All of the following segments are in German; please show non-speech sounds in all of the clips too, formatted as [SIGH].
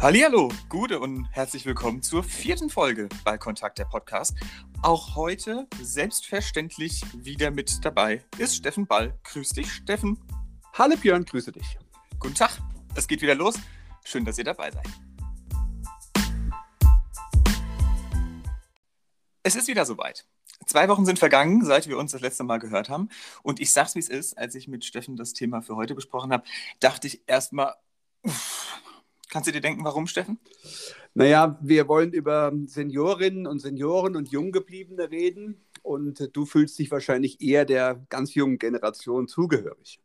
Hallihallo, Gude und herzlich willkommen zur vierten Folge bei Kontakt der Podcast. Auch heute selbstverständlich wieder mit dabei ist Steffen Ball. Grüß dich, Steffen. Hallo Björn, grüße dich. Guten Tag, es geht wieder los. Schön, dass ihr dabei seid. Es ist wieder soweit. Zwei Wochen sind vergangen, seit wir uns das letzte Mal gehört haben. Und ich sag's, wie es ist, als ich mit Steffen das Thema für heute besprochen habe, dachte ich erstmal, Kannst du dir denken, warum, Steffen? Naja, wir wollen über Seniorinnen und Senioren und Junggebliebene reden. Und du fühlst dich wahrscheinlich eher der ganz jungen Generation zugehörig.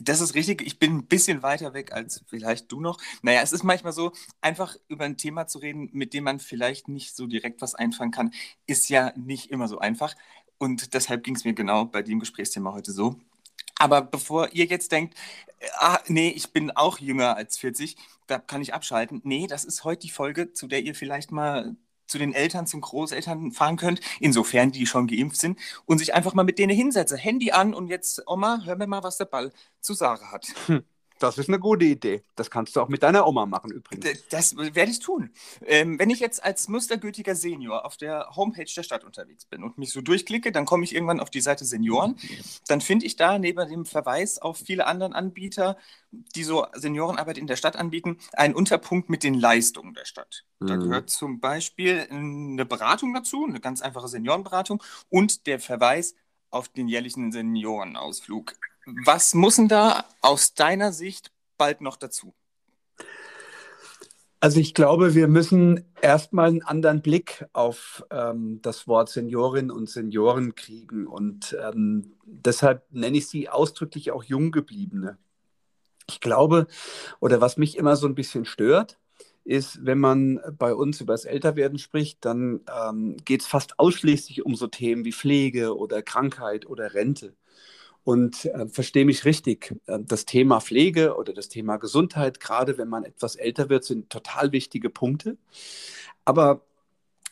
Das ist richtig. Ich bin ein bisschen weiter weg als vielleicht du noch. Naja, es ist manchmal so, einfach über ein Thema zu reden, mit dem man vielleicht nicht so direkt was einfangen kann, ist ja nicht immer so einfach. Und deshalb ging es mir genau bei dem Gesprächsthema heute so. Aber bevor ihr jetzt denkt, ah, nee, ich bin auch jünger als 40, da kann ich abschalten. Nee, das ist heute die Folge, zu der ihr vielleicht mal zu den Eltern, zum Großeltern fahren könnt, insofern die schon geimpft sind, und sich einfach mal mit denen hinsetze. Handy an und jetzt, Oma, hör mir mal, was der Ball zu sagen hat. Hm. Das ist eine gute Idee. Das kannst du auch mit deiner Oma machen übrigens. Das werde ich tun. Ähm, wenn ich jetzt als mustergültiger Senior auf der Homepage der Stadt unterwegs bin und mich so durchklicke, dann komme ich irgendwann auf die Seite Senioren. Dann finde ich da neben dem Verweis auf viele andere Anbieter, die so Seniorenarbeit in der Stadt anbieten, einen Unterpunkt mit den Leistungen der Stadt. Da mhm. gehört zum Beispiel eine Beratung dazu, eine ganz einfache Seniorenberatung und der Verweis auf den jährlichen Seniorenausflug. Was muss denn da aus deiner Sicht bald noch dazu? Also ich glaube, wir müssen erstmal einen anderen Blick auf ähm, das Wort Seniorin und Senioren kriegen. Und ähm, deshalb nenne ich sie ausdrücklich auch Junggebliebene. Ich glaube, oder was mich immer so ein bisschen stört, ist, wenn man bei uns über das Älterwerden spricht, dann ähm, geht es fast ausschließlich um so Themen wie Pflege oder Krankheit oder Rente. Und äh, verstehe mich richtig, äh, das Thema Pflege oder das Thema Gesundheit, gerade wenn man etwas älter wird, sind total wichtige Punkte. Aber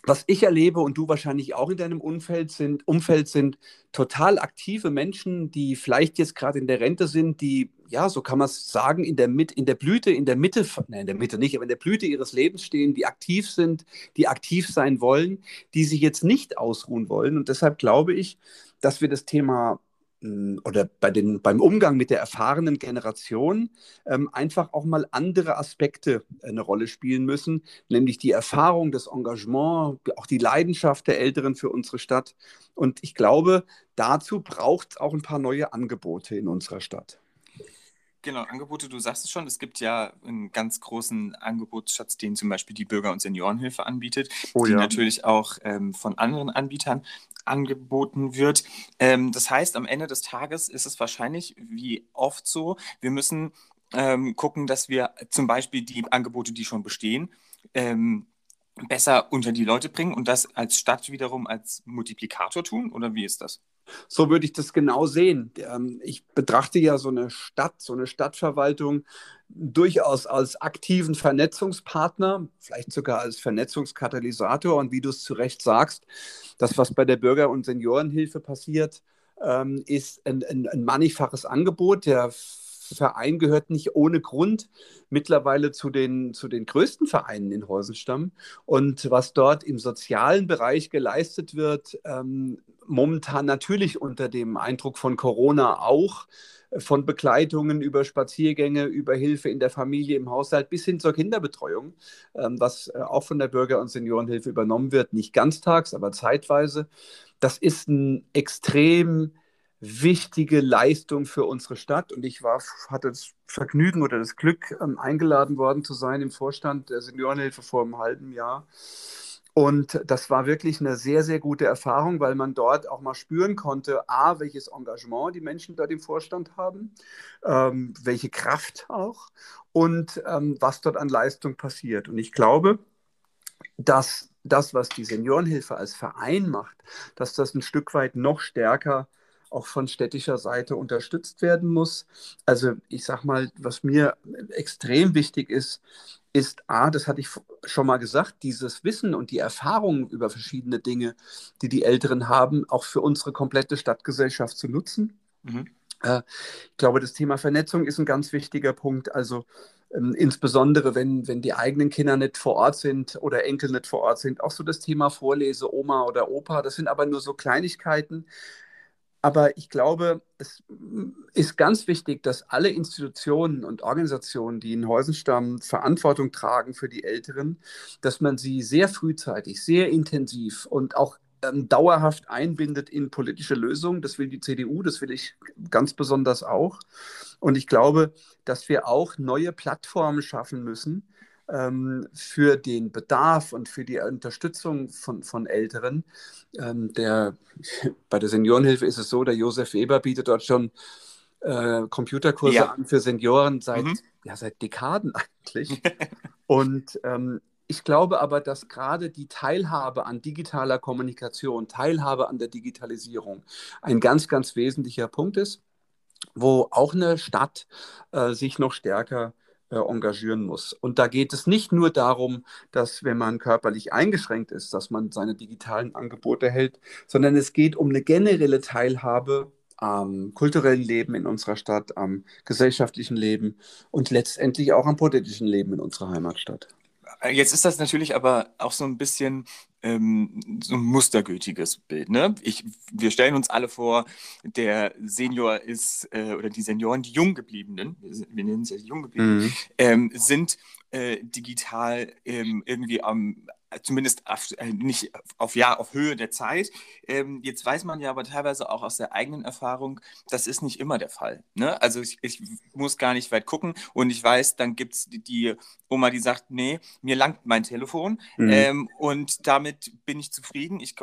was ich erlebe und du wahrscheinlich auch in deinem Umfeld sind, Umfeld sind total aktive Menschen, die vielleicht jetzt gerade in der Rente sind, die, ja, so kann man es sagen, in der, Mit, in der Blüte, in der Mitte, nein, in der Mitte nicht, aber in der Blüte ihres Lebens stehen, die aktiv sind, die aktiv sein wollen, die sich jetzt nicht ausruhen wollen. Und deshalb glaube ich, dass wir das Thema oder bei den, beim Umgang mit der erfahrenen Generation ähm, einfach auch mal andere Aspekte eine Rolle spielen müssen, nämlich die Erfahrung, das Engagement, auch die Leidenschaft der Älteren für unsere Stadt. Und ich glaube, dazu braucht es auch ein paar neue Angebote in unserer Stadt. Genau, Angebote, du sagst es schon, es gibt ja einen ganz großen Angebotsschatz, den zum Beispiel die Bürger- und Seniorenhilfe anbietet, oh, die ja. natürlich auch ähm, von anderen Anbietern angeboten wird. Ähm, das heißt, am Ende des Tages ist es wahrscheinlich wie oft so, wir müssen ähm, gucken, dass wir zum Beispiel die Angebote, die schon bestehen, ähm, besser unter die Leute bringen und das als Stadt wiederum als Multiplikator tun? Oder wie ist das? So würde ich das genau sehen. Ähm, ich betrachte ja so eine Stadt, so eine Stadtverwaltung durchaus als aktiven Vernetzungspartner, vielleicht sogar als Vernetzungskatalysator. Und wie du es zu Recht sagst, das, was bei der Bürger- und Seniorenhilfe passiert, ähm, ist ein, ein, ein mannigfaches Angebot. Der Verein gehört nicht ohne Grund mittlerweile zu den, zu den größten Vereinen in Heusenstamm. Und was dort im sozialen Bereich geleistet wird, ähm, momentan natürlich unter dem Eindruck von Corona auch, äh, von Begleitungen über Spaziergänge, über Hilfe in der Familie, im Haushalt bis hin zur Kinderbetreuung, ähm, was äh, auch von der Bürger- und Seniorenhilfe übernommen wird, nicht ganztags, aber zeitweise. Das ist ein extrem wichtige Leistung für unsere Stadt. Und ich war, hatte das Vergnügen oder das Glück, ähm, eingeladen worden zu sein im Vorstand der Seniorenhilfe vor einem halben Jahr. Und das war wirklich eine sehr, sehr gute Erfahrung, weil man dort auch mal spüren konnte, a, welches Engagement die Menschen dort im Vorstand haben, ähm, welche Kraft auch und ähm, was dort an Leistung passiert. Und ich glaube, dass das, was die Seniorenhilfe als Verein macht, dass das ein Stück weit noch stärker auch von städtischer Seite unterstützt werden muss. Also ich sage mal, was mir extrem wichtig ist, ist A, das hatte ich schon mal gesagt, dieses Wissen und die Erfahrung über verschiedene Dinge, die die Älteren haben, auch für unsere komplette Stadtgesellschaft zu nutzen. Mhm. Äh, ich glaube, das Thema Vernetzung ist ein ganz wichtiger Punkt. Also ähm, insbesondere wenn, wenn die eigenen Kinder nicht vor Ort sind oder Enkel nicht vor Ort sind. Auch so das Thema Vorlese, Oma oder Opa, das sind aber nur so Kleinigkeiten. Aber ich glaube, es ist ganz wichtig, dass alle Institutionen und Organisationen, die in Häusenstamm Verantwortung tragen für die Älteren, dass man sie sehr frühzeitig, sehr intensiv und auch ähm, dauerhaft einbindet in politische Lösungen. Das will die CDU, das will ich ganz besonders auch. Und ich glaube, dass wir auch neue Plattformen schaffen müssen, ähm, für den Bedarf und für die Unterstützung von, von Älteren. Ähm, der, [LAUGHS] bei der Seniorenhilfe ist es so, der Josef Weber bietet dort schon äh, Computerkurse ja. an für Senioren seit, mhm. ja, seit Dekaden [LAUGHS] eigentlich. [LAUGHS] und ähm, ich glaube aber, dass gerade die Teilhabe an digitaler Kommunikation, Teilhabe an der Digitalisierung ein ganz, ganz wesentlicher Punkt ist, wo auch eine Stadt äh, sich noch stärker äh, engagieren muss. Und da geht es nicht nur darum, dass wenn man körperlich eingeschränkt ist, dass man seine digitalen Angebote hält, sondern es geht um eine generelle Teilhabe am kulturellen Leben in unserer Stadt, am gesellschaftlichen Leben und letztendlich auch am politischen Leben in unserer Heimatstadt. Jetzt ist das natürlich aber auch so ein bisschen ähm, so ein mustergültiges Bild. Ne? Ich, wir stellen uns alle vor, der Senior ist, äh, oder die Senioren, die Junggebliebenen, wir nennen es ja die Junggebliebenen, mhm. ähm, sind äh, digital ähm, irgendwie am zumindest auf, äh, nicht auf, ja, auf Höhe der Zeit. Ähm, jetzt weiß man ja aber teilweise auch aus der eigenen Erfahrung, das ist nicht immer der Fall. Ne? Also ich, ich muss gar nicht weit gucken und ich weiß, dann gibt es die, die, Oma, die sagt, nee, mir langt mein Telefon mhm. ähm, und damit bin ich zufrieden. Ich,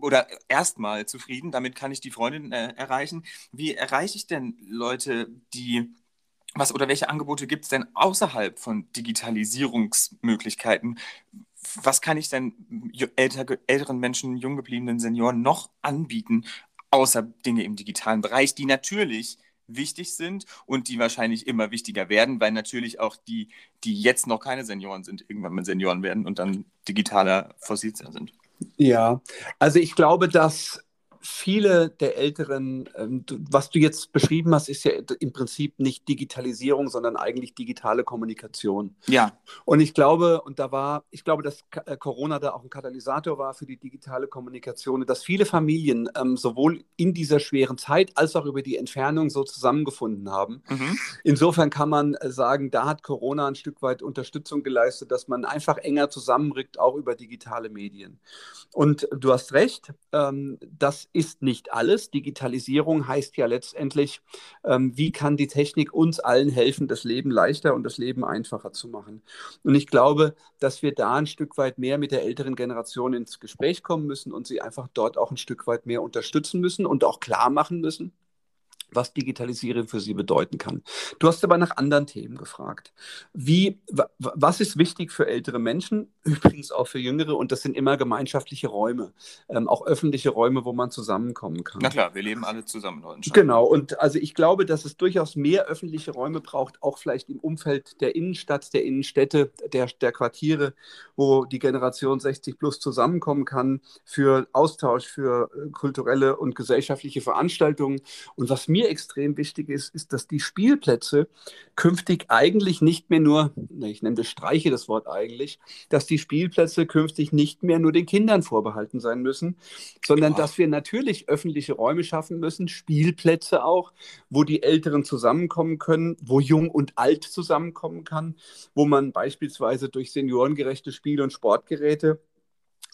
oder erstmal zufrieden, damit kann ich die Freundin äh, erreichen. Wie erreiche ich denn Leute, die was oder welche Angebote gibt es denn außerhalb von Digitalisierungsmöglichkeiten, was kann ich denn älter, älteren Menschen, jung gebliebenen Senioren noch anbieten, außer Dinge im digitalen Bereich, die natürlich wichtig sind und die wahrscheinlich immer wichtiger werden, weil natürlich auch die, die jetzt noch keine Senioren sind, irgendwann mal Senioren werden und dann digitaler Fossilizer sind. Ja, also ich glaube, dass viele der Älteren, ähm, was du jetzt beschrieben hast, ist ja im Prinzip nicht Digitalisierung, sondern eigentlich digitale Kommunikation. Ja. Und ich glaube, und da war, ich glaube, dass äh, Corona da auch ein Katalysator war für die digitale Kommunikation, dass viele Familien ähm, sowohl in dieser schweren Zeit als auch über die Entfernung so zusammengefunden haben. Mhm. Insofern kann man äh, sagen, da hat Corona ein Stück weit Unterstützung geleistet, dass man einfach enger zusammenrückt, auch über digitale Medien. Und du hast recht, ähm, dass ist nicht alles. Digitalisierung heißt ja letztendlich, ähm, wie kann die Technik uns allen helfen, das Leben leichter und das Leben einfacher zu machen. Und ich glaube, dass wir da ein Stück weit mehr mit der älteren Generation ins Gespräch kommen müssen und sie einfach dort auch ein Stück weit mehr unterstützen müssen und auch klar machen müssen, was Digitalisierung für Sie bedeuten kann. Du hast aber nach anderen Themen gefragt. Wie, was ist wichtig für ältere Menschen, übrigens auch für Jüngere, und das sind immer gemeinschaftliche Räume, ähm, auch öffentliche Räume, wo man zusammenkommen kann. Na klar, wir leben alle zusammen Genau, und also ich glaube, dass es durchaus mehr öffentliche Räume braucht, auch vielleicht im Umfeld der Innenstadt, der Innenstädte, der, der Quartiere, wo die Generation 60 plus zusammenkommen kann für Austausch, für äh, kulturelle und gesellschaftliche Veranstaltungen. Und was mir mir extrem wichtig ist, ist, dass die Spielplätze künftig eigentlich nicht mehr nur, ich nenne das Streiche das Wort eigentlich, dass die Spielplätze künftig nicht mehr nur den Kindern vorbehalten sein müssen, sondern ja. dass wir natürlich öffentliche Räume schaffen müssen, Spielplätze auch, wo die Älteren zusammenkommen können, wo Jung und Alt zusammenkommen kann, wo man beispielsweise durch seniorengerechte Spiel- und Sportgeräte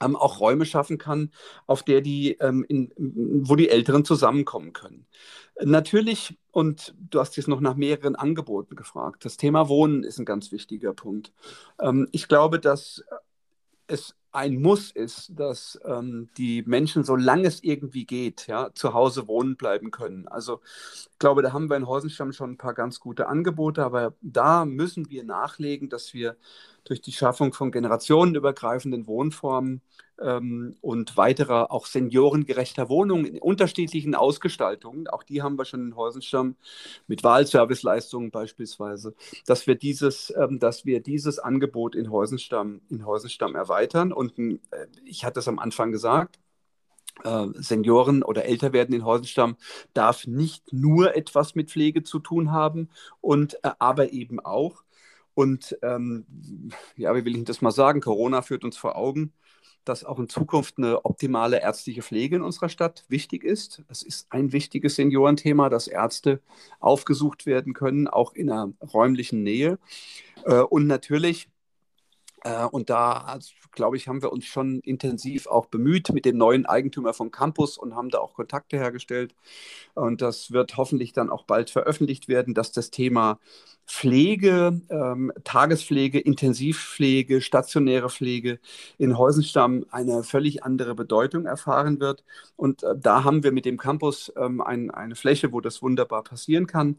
ähm, auch Räume schaffen kann, auf der die, ähm, in, wo die Älteren zusammenkommen können. Natürlich, und du hast jetzt noch nach mehreren Angeboten gefragt, das Thema Wohnen ist ein ganz wichtiger Punkt. Ähm, ich glaube, dass es ein Muss ist, dass ähm, die Menschen, solange es irgendwie geht, ja, zu Hause wohnen bleiben können. Also ich glaube, da haben wir in Heusenstamm schon ein paar ganz gute Angebote, aber da müssen wir nachlegen, dass wir durch die Schaffung von generationenübergreifenden Wohnformen ähm, und weiterer auch seniorengerechter Wohnungen in unterschiedlichen Ausgestaltungen, auch die haben wir schon in Heusenstamm mit Wahlserviceleistungen beispielsweise, dass wir dieses, ähm, dass wir dieses Angebot in Heusenstamm, in Heusenstamm erweitern. Und äh, ich hatte es am Anfang gesagt, äh, Senioren oder älter werden in Heusenstamm darf nicht nur etwas mit Pflege zu tun haben und äh, aber eben auch Und ähm, ja, wie will ich das mal sagen? Corona führt uns vor Augen, dass auch in Zukunft eine optimale ärztliche Pflege in unserer Stadt wichtig ist. Es ist ein wichtiges Seniorenthema, dass Ärzte aufgesucht werden können, auch in einer räumlichen Nähe. Äh, und natürlich äh, und da, also, glaube ich, haben wir uns schon intensiv auch bemüht mit dem neuen Eigentümer vom Campus und haben da auch Kontakte hergestellt. Und das wird hoffentlich dann auch bald veröffentlicht werden, dass das Thema Pflege, ähm, Tagespflege, Intensivpflege, stationäre Pflege in Heusenstamm eine völlig andere Bedeutung erfahren wird. Und äh, da haben wir mit dem Campus ähm, ein, eine Fläche, wo das wunderbar passieren kann.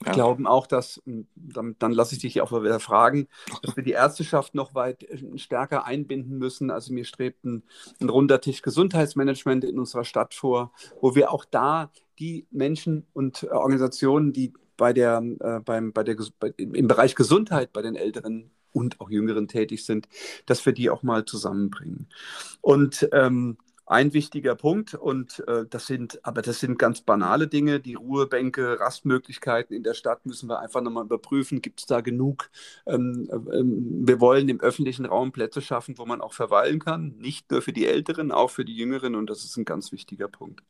Wir ja. glauben auch, dass, hm, dann, dann lasse ich dich auch wieder fragen, dass wir die Ärzteschaft noch weit äh, stärker einbinden müssen. Also mir strebt ein, ein runder Tisch Gesundheitsmanagement in unserer Stadt vor, wo wir auch da die Menschen und Organisationen, die bei der, äh, beim, bei der, bei, im Bereich Gesundheit bei den Älteren und auch Jüngeren tätig sind, dass wir die auch mal zusammenbringen. Und ähm, ein wichtiger Punkt und äh, das sind, aber das sind ganz banale Dinge. Die Ruhebänke, Rastmöglichkeiten in der Stadt müssen wir einfach nochmal überprüfen. Gibt es da genug? Ähm, ähm, wir wollen im öffentlichen Raum Plätze schaffen, wo man auch verweilen kann. Nicht nur für die Älteren, auch für die Jüngeren und das ist ein ganz wichtiger Punkt.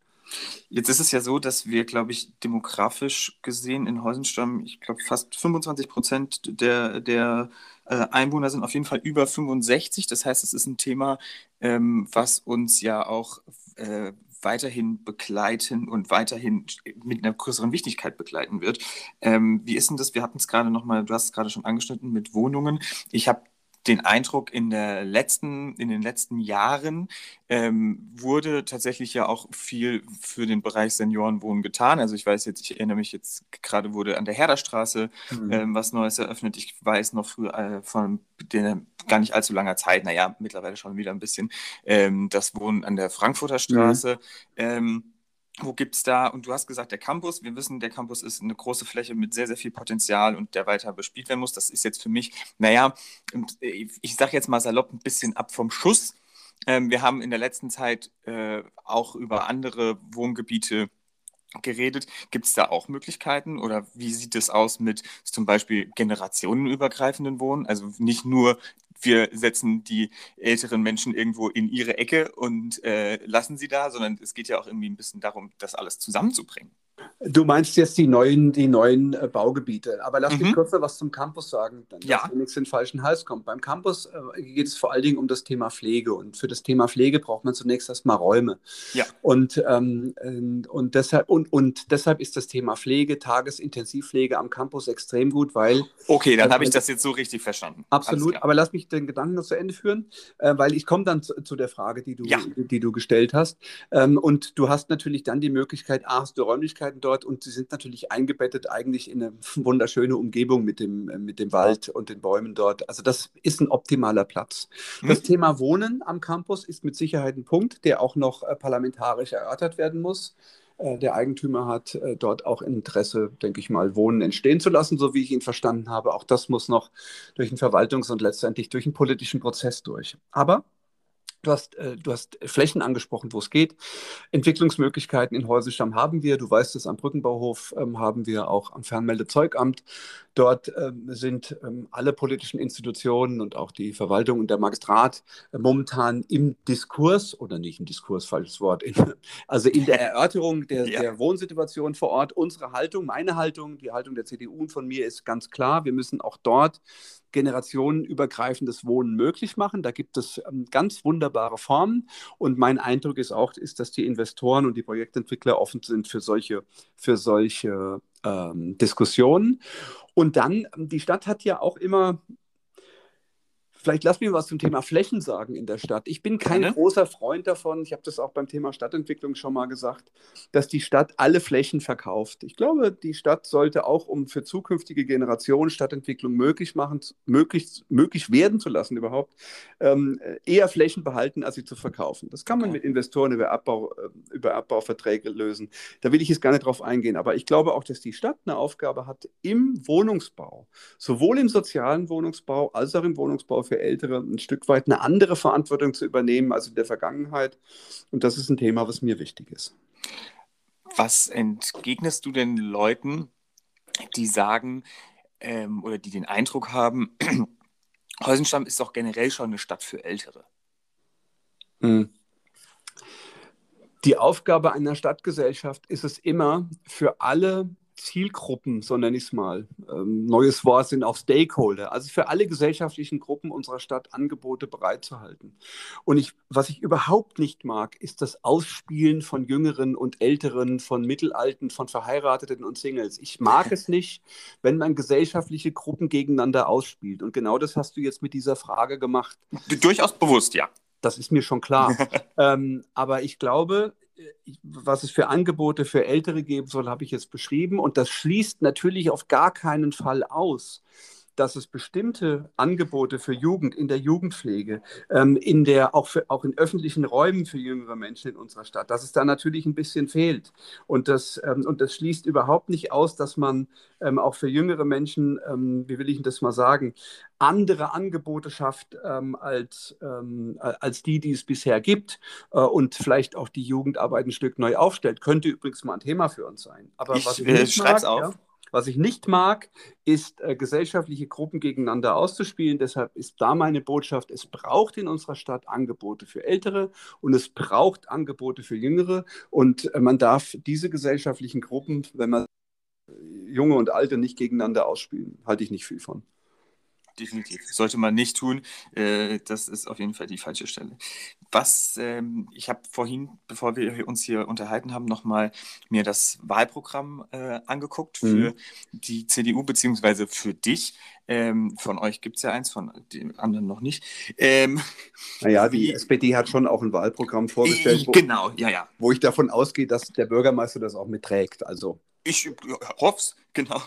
Jetzt ist es ja so, dass wir, glaube ich, demografisch gesehen in Heusenstamm, ich glaube, fast 25 Prozent der, der äh, Einwohner sind auf jeden Fall über 65. Das heißt, es ist ein Thema, ähm, was uns ja auch äh, weiterhin begleiten und weiterhin mit einer größeren Wichtigkeit begleiten wird. Ähm, wie ist denn das? Wir hatten es gerade nochmal, du hast es gerade schon angeschnitten mit Wohnungen. Ich habe den Eindruck, in, der letzten, in den letzten Jahren ähm, wurde tatsächlich ja auch viel für den Bereich Seniorenwohnen getan. Also ich weiß jetzt, ich erinnere mich jetzt, gerade wurde an der Herderstraße mhm. ähm, was Neues eröffnet. Ich weiß noch früher äh, von der, gar nicht allzu langer Zeit, naja, mittlerweile schon wieder ein bisschen, ähm, das Wohnen an der Frankfurter Straße. Mhm. Wo gibt es da, und du hast gesagt, der Campus, wir wissen, der Campus ist eine große Fläche mit sehr, sehr viel Potenzial und der weiter bespielt werden muss. Das ist jetzt für mich, naja, ich sage jetzt mal salopp ein bisschen ab vom Schuss. Ähm, wir haben in der letzten Zeit äh, auch über andere Wohngebiete geredet. Gibt es da auch Möglichkeiten oder wie sieht es aus mit zum Beispiel generationenübergreifenden Wohnen? Also nicht nur wir setzen die älteren Menschen irgendwo in ihre Ecke und äh, lassen sie da, sondern es geht ja auch irgendwie ein bisschen darum, das alles zusammenzubringen. Du meinst jetzt die neuen, die neuen äh, Baugebiete. Aber lass mhm. mich kurz noch was zum Campus sagen, dann ja. nichts in den falschen Hals kommt. Beim Campus äh, geht es vor allen Dingen um das Thema Pflege. Und für das Thema Pflege braucht man zunächst erstmal Räume. Ja. Und, ähm, und, deshalb, und, und deshalb ist das Thema Pflege, Tagesintensivpflege am Campus extrem gut, weil. Okay, dann äh, habe ich das jetzt so richtig verstanden. Absolut. Aber lass mich den Gedanken noch zu Ende führen, äh, weil ich komme dann zu, zu, der Frage, die du, ja. die du gestellt hast. Ähm, und du hast natürlich dann die Möglichkeit, A, hast du Räumlichkeiten dort und sie sind natürlich eingebettet eigentlich in eine [LAUGHS] wunderschöne Umgebung mit dem, äh, mit dem Wald und den Bäumen dort. Also das ist ein optimaler Platz. Mhm. Das Thema Wohnen am Campus ist mit Sicherheit ein Punkt, der auch noch äh, parlamentarisch erörtert werden muss. Äh, der Eigentümer hat dort auch Interesse, denke ich mal, Wohnen entstehen zu lassen, so wie ich ihn verstanden habe. Auch das muss noch durch einen Verwaltungs- und letztendlich durch einen politischen Prozess durch. Aber Du hast, äh, du hast Flächen angesprochen, wo es geht. Entwicklungsmöglichkeiten in Häusenstamm haben wir. Du weißt es, am Brückenbauhof ähm, haben wir auch am Fernmeldezeugamt. Dort ähm, sind ähm, alle politischen Institutionen und auch die Verwaltung und der Magistrat äh, momentan im Diskurs, oder nicht im Diskurs, falsches Wort, in, [LAUGHS] also in der Erörterung der, ja. der Wohnsituation vor Ort. Unsere Haltung, meine Haltung, die Haltung der CDU und von mir ist ganz klar, wir müssen auch dort generationenübergreifendes Wohnen möglich machen. Da gibt es ähm, ganz wunderbare Formen. Und mein Eindruck ist auch, ist, dass die Investoren und die Projektentwickler offen sind für solche, für solche ähm, Diskussionen. Und dann, die Stadt hat ja auch immer Vielleicht lass mich was zum Thema Flächen sagen in der Stadt. Ich bin kein ja, großer Freund davon, ich habe das auch beim Thema Stadtentwicklung schon mal gesagt, dass die Stadt alle Flächen verkauft. Ich glaube, die Stadt sollte auch, um für zukünftige Generationen Stadtentwicklung möglich machen, möglich, möglich werden zu lassen überhaupt, ähm, eher Flächen behalten, als sie zu verkaufen. Das kann man okay. mit Investoren über, Abbau, äh, über Abbauverträge lösen. Da will ich jetzt gar nicht drauf eingehen. Aber ich glaube auch, dass die Stadt eine Aufgabe hat im Wohnungsbau, sowohl im sozialen Wohnungsbau als auch im Wohnungsbau für für Ältere ein Stück weit eine andere Verantwortung zu übernehmen als in der Vergangenheit. Und das ist ein Thema, was mir wichtig ist. Was entgegnest du den Leuten, die sagen, ähm, oder die den Eindruck haben, [CLEARS THROAT] Heusenstamm ist doch generell schon eine Stadt für Ältere. Hm. Die Aufgabe einer Stadtgesellschaft ist es immer, für alle Zielgruppen, so nenne ich es mal. Ähm, neues Wort sind auch Stakeholder, also für alle gesellschaftlichen Gruppen unserer Stadt Angebote bereitzuhalten. Und ich, was ich überhaupt nicht mag, ist das Ausspielen von Jüngeren und Älteren, von Mittelalten, von Verheirateten und Singles. Ich mag es nicht, wenn man gesellschaftliche Gruppen gegeneinander ausspielt. Und genau das hast du jetzt mit dieser Frage gemacht. Durchaus bewusst, ja. Das ist mir schon klar. [LAUGHS] ähm, aber ich glaube, was es für Angebote für Ältere geben soll, habe ich jetzt beschrieben. Und das schließt natürlich auf gar keinen Fall aus, dass es bestimmte Angebote für Jugend in der Jugendpflege, ähm, in der, auch, für, auch in öffentlichen Räumen für jüngere Menschen in unserer Stadt, dass es da natürlich ein bisschen fehlt. Und das, ähm, und das schließt überhaupt nicht aus, dass man ähm, auch für jüngere Menschen, ähm, wie will ich das mal sagen, andere Angebote schafft ähm, als, ähm, als die, die es bisher gibt äh, und vielleicht auch die Jugendarbeit ein Stück neu aufstellt. Könnte übrigens mal ein Thema für uns sein. Aber ich, was ich äh, schreibe es auf. Ja, was ich nicht mag, ist äh, gesellschaftliche Gruppen gegeneinander auszuspielen. Deshalb ist da meine Botschaft, es braucht in unserer Stadt Angebote für Ältere und es braucht Angebote für Jüngere. Und äh, man darf diese gesellschaftlichen Gruppen, wenn man Junge und Alte nicht gegeneinander ausspielen, halte ich nicht viel von definitiv. Sollte man nicht tun. Äh, das ist auf jeden Fall die falsche Stelle. Was, ähm, ich habe vorhin, bevor wir uns hier unterhalten haben, nochmal mir das Wahlprogramm äh, angeguckt für mhm. die CDU, beziehungsweise für dich. Ähm, von euch gibt es ja eins, von den anderen noch nicht. Ähm, naja, die wie, SPD hat schon auch ein Wahlprogramm vorgestellt. Wo, genau, ja, ja. Wo ich davon ausgehe, dass der Bürgermeister das auch mitträgt. Also. Ich hoffe es, genau.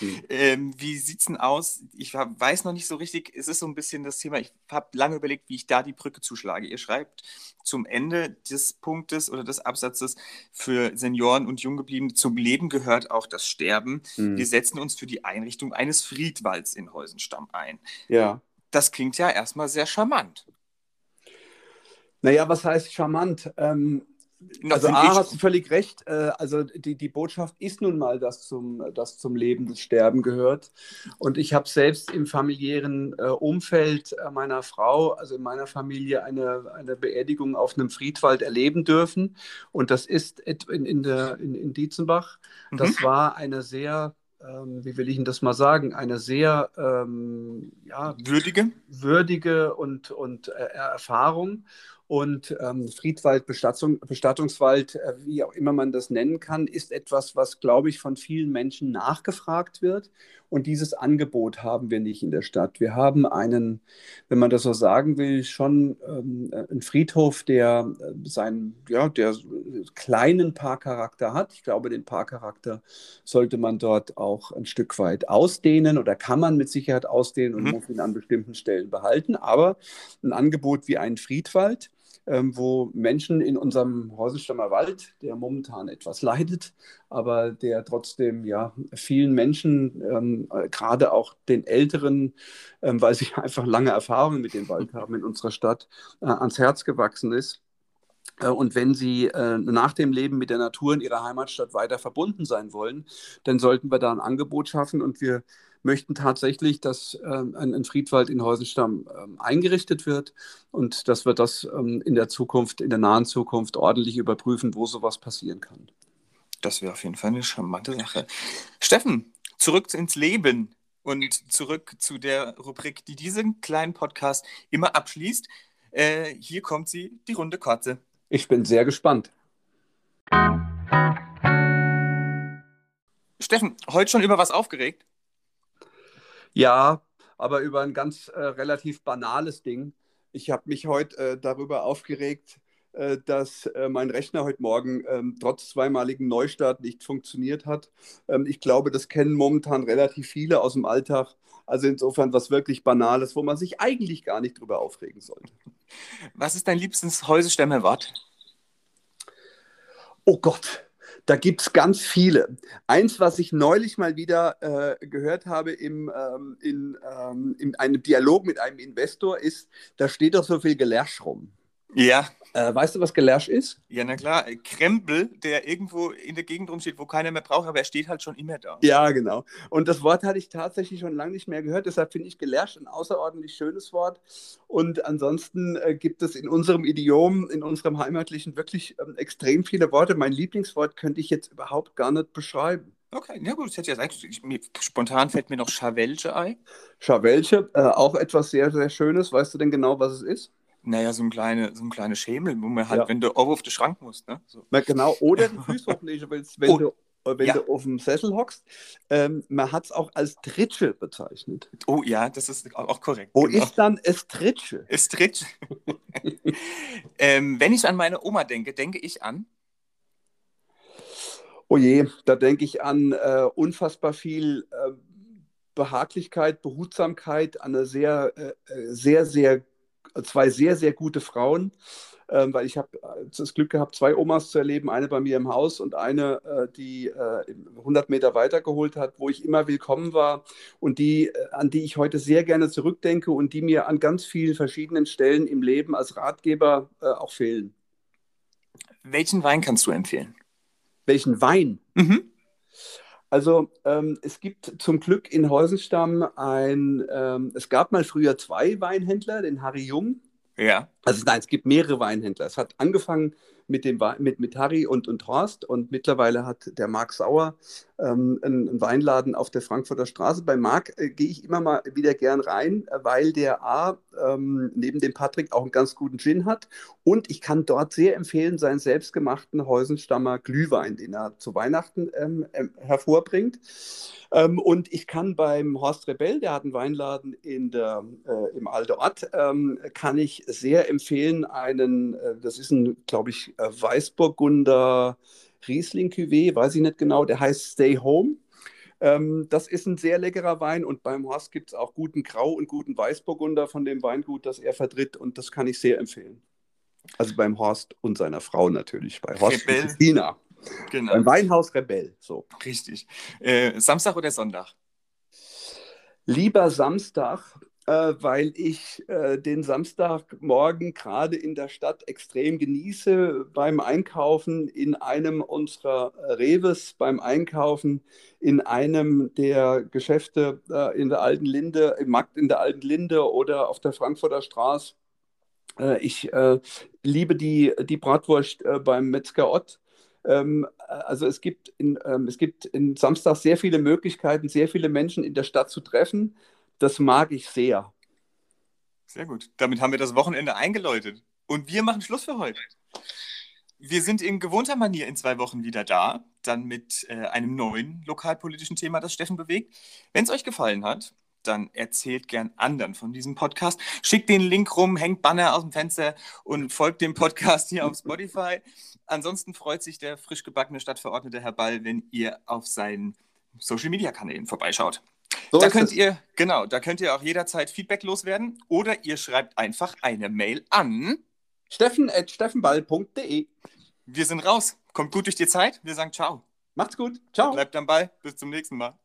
Mhm. Ähm, wie sieht es denn aus? Ich weiß noch nicht so richtig, es ist so ein bisschen das Thema, ich habe lange überlegt, wie ich da die Brücke zuschlage. Ihr schreibt zum Ende des Punktes oder des Absatzes für Senioren und Junggebliebene, zum Leben gehört auch das Sterben. Mhm. Wir setzen uns für die Einrichtung eines Friedwalds in Heusenstamm ein. Ja. Das klingt ja erstmal sehr charmant. Naja, was heißt charmant? Ähm, also A, hast du völlig recht. Äh, also die, die Botschaft ist nun mal, dass zum, dass zum Leben das Sterben gehört. Und ich habe selbst im familiären äh, Umfeld äh, meiner Frau, also in meiner Familie, eine, eine Beerdigung auf einem Friedwald erleben dürfen. Und das ist in, in, der, in, in Dietzenbach. Das mhm. war eine sehr ähm, wie will ich Ihnen das mal sagen, eine sehr ähm, ja, würdige, würdige und, und äh, Erfahrung und ähm, Friedwald, Bestattung, Bestattungswald, äh, wie auch immer man das nennen kann, ist etwas, was, glaube ich, von vielen Menschen nachgefragt wird. Und dieses Angebot haben wir nicht in der Stadt. Wir haben einen, wenn man das so sagen will, schon ähm, einen Friedhof, der äh, seinen, ja, der kleinen Parkcharakter hat. Ich glaube, den Parkcharakter sollte man dort auch ein Stück weit ausdehnen oder kann man mit Sicherheit ausdehnen und mhm. muss ihn an bestimmten Stellen behalten. Aber ein Angebot wie ein Friedwald, ähm, wo Menschen in unserem Häusenstammer Wald, der momentan etwas leidet, aber der trotzdem ja vielen Menschen, ähm, gerade auch den Älteren, ähm, weil sie [LAUGHS] einfach lange Erfahrungen mit dem Wald haben in unserer Stadt, äh, ans Herz gewachsen ist. Äh, und wenn Sie äh, nach dem Leben mit der Natur in Ihrer Heimatstadt weiter verbunden sein wollen, dann sollten wir da ein Angebot schaffen und wir möchten tatsächlich, dass ähm, ein, ein, Friedwald in Heusenstamm ähm, eingerichtet wird und dass wir das ähm, in der Zukunft, in der nahen Zukunft ordentlich überprüfen, wo sowas passieren kann. Das wäre auf jeden Fall eine charmante Sache. Steffen, zurück ins Leben und zurück zu der Rubrik, die diesen kleinen Podcast immer abschließt. Äh, hier kommt sie, die runde Kotze. Ich bin sehr gespannt. Steffen, heute schon über was aufgeregt? Ja, aber über ein ganz äh, relativ banales Ding. Ich habe mich heute äh, darüber aufgeregt, äh, dass äh, mein Rechner heute Morgen ähm, trotz zweimaligen Neustart nicht funktioniert hat. Ähm, ich glaube, das kennen momentan relativ viele aus dem Alltag. Also insofern was wirklich Banales, wo man sich eigentlich gar nicht drüber aufregen sollte. Was ist dein liebstes Häusestemmerwort? Oh Gott, da gibt es ganz viele. Eins, was ich neulich mal wieder äh, gehört habe im, ähm, in, ähm, in einem Dialog mit einem Investor, ist, da steht doch so viel Gelärsch rum. Ja. Äh, weißt du, was Gelersch ist? Ja, na klar. Krempel, der irgendwo in der Gegend rumsteht, wo keiner mehr braucht, aber er steht halt schon immer da. Ja, genau. Und das Wort hatte ich tatsächlich schon lange nicht mehr gehört. Deshalb finde ich Gelersch ein außerordentlich schönes Wort. Und ansonsten äh, gibt es in unserem Idiom, in unserem heimatlichen, wirklich ähm, extrem viele Worte. Mein Lieblingswort könnte ich jetzt überhaupt gar nicht beschreiben. Okay, na gut, das hätte ich jetzt eigentlich, mir, spontan fällt mir noch Scharwelche ein. Scharwelche, äh, auch etwas sehr, sehr Schönes. Weißt du denn genau, was es ist? Naja, so ein kleine, so ein kleine Schemel, wo man halt, Ja. wenn du auf den Schrank musst, ne? So. Na, genau, oder die [LAUGHS] Füße hochlegen wenn, Oh, du, äh, wenn ja. du auf dem Sessel hockst. Ähm, man hat es auch als Tritsche bezeichnet. Oh ja, das ist auch korrekt. Wo genau. ist dann es Tritsche? Ist Tritsch. [LAUGHS] ähm, wenn ich an meine Oma denke, denke ich an. Oh je, da denke ich an äh, unfassbar viel äh, Behaglichkeit, Behutsamkeit, an eine sehr, äh, äh, sehr, sehr, zwei sehr, sehr gute Frauen, ähm, weil ich habe das Glück gehabt, zwei Omas zu erleben, eine bei mir im Haus und eine, äh, die äh, 100 Meter weitergeholt hat, wo ich immer willkommen war und die, äh, an die ich heute sehr gerne zurückdenke und die mir an ganz vielen verschiedenen Stellen im Leben als Ratgeber äh, auch fehlen. Welchen Wein kannst du empfehlen? Welchen Wein? Mhm. Also ähm, es gibt zum Glück in Heusenstamm ein, ähm, es gab mal früher zwei Weinhändler, den Harry Jung. Ja. Also nein, es gibt mehrere Weinhändler. Es hat angefangen mit, dem, mit, mit Harry und, und Horst und mittlerweile hat der Marc Sauer ähm, einen, Weinladen auf der Frankfurter Straße. Bei Marc äh, gehe ich immer mal wieder gern rein, äh, weil der A ähm, neben dem Patrick auch einen ganz guten Gin hat und ich kann dort sehr empfehlen seinen selbstgemachten Heusenstammer Glühwein, den er zu Weihnachten ähm, ähm, hervorbringt. Ähm, und ich kann beim Horst Rebell, der hat einen Weinladen in der, äh, im Alte Ort, ähm, kann ich sehr empfehlen einen, äh, das ist ein, glaube ich, äh, Weißburgunder Riesling Cuvée, weiß ich nicht genau, der heißt Stay Home. Ähm, das ist ein sehr leckerer Wein und beim Horst gibt es auch guten Grau und guten Weißburgunder von dem Weingut, das er vertritt und das kann ich sehr empfehlen. Also beim Horst und seiner Frau natürlich, bei Horst Rebell. und Christina. Genau. Beim Weinhaus Rebell, so. Richtig. Äh, Samstag oder Sonntag? Lieber Samstag, weil ich äh, den Samstagmorgen gerade in der Stadt extrem genieße beim Einkaufen in einem unserer äh, Reves, beim Einkaufen in einem der Geschäfte äh, in der Alten Linde, im Markt in der Alten Linde oder auf der Frankfurter Straße. Äh, ich äh, liebe die, die Bratwurst äh, beim Metzger Ott. Ähm, also es gibt, in, ähm, es gibt in Samstag sehr viele Möglichkeiten, sehr viele Menschen in der Stadt zu treffen. Das mag ich sehr. Sehr gut. Damit haben wir das Wochenende eingeläutet. Und wir machen Schluss für heute. Wir sind in gewohnter Manier in zwei Wochen wieder da, dann mit äh, einem neuen lokalpolitischen Thema, das Steffen bewegt. Wenn es euch gefallen hat, dann erzählt gern anderen von diesem Podcast. Schickt den Link rum, hängt Banner aus dem Fenster und folgt dem Podcast hier auf Spotify. Ansonsten freut sich der frisch gebackene Stadtverordnete Herr Ball, wenn ihr auf seinen Social Media Kanälen vorbeischaut. So da könnt es. ihr, genau, da könnt ihr auch jederzeit Feedback loswerden oder ihr schreibt einfach eine Mail an. Steffen at steffenball.de. Wir sind raus. Kommt gut durch die Zeit. Wir sagen ciao. Macht's gut. Ciao. Bleibt am Ball. Bis zum nächsten Mal.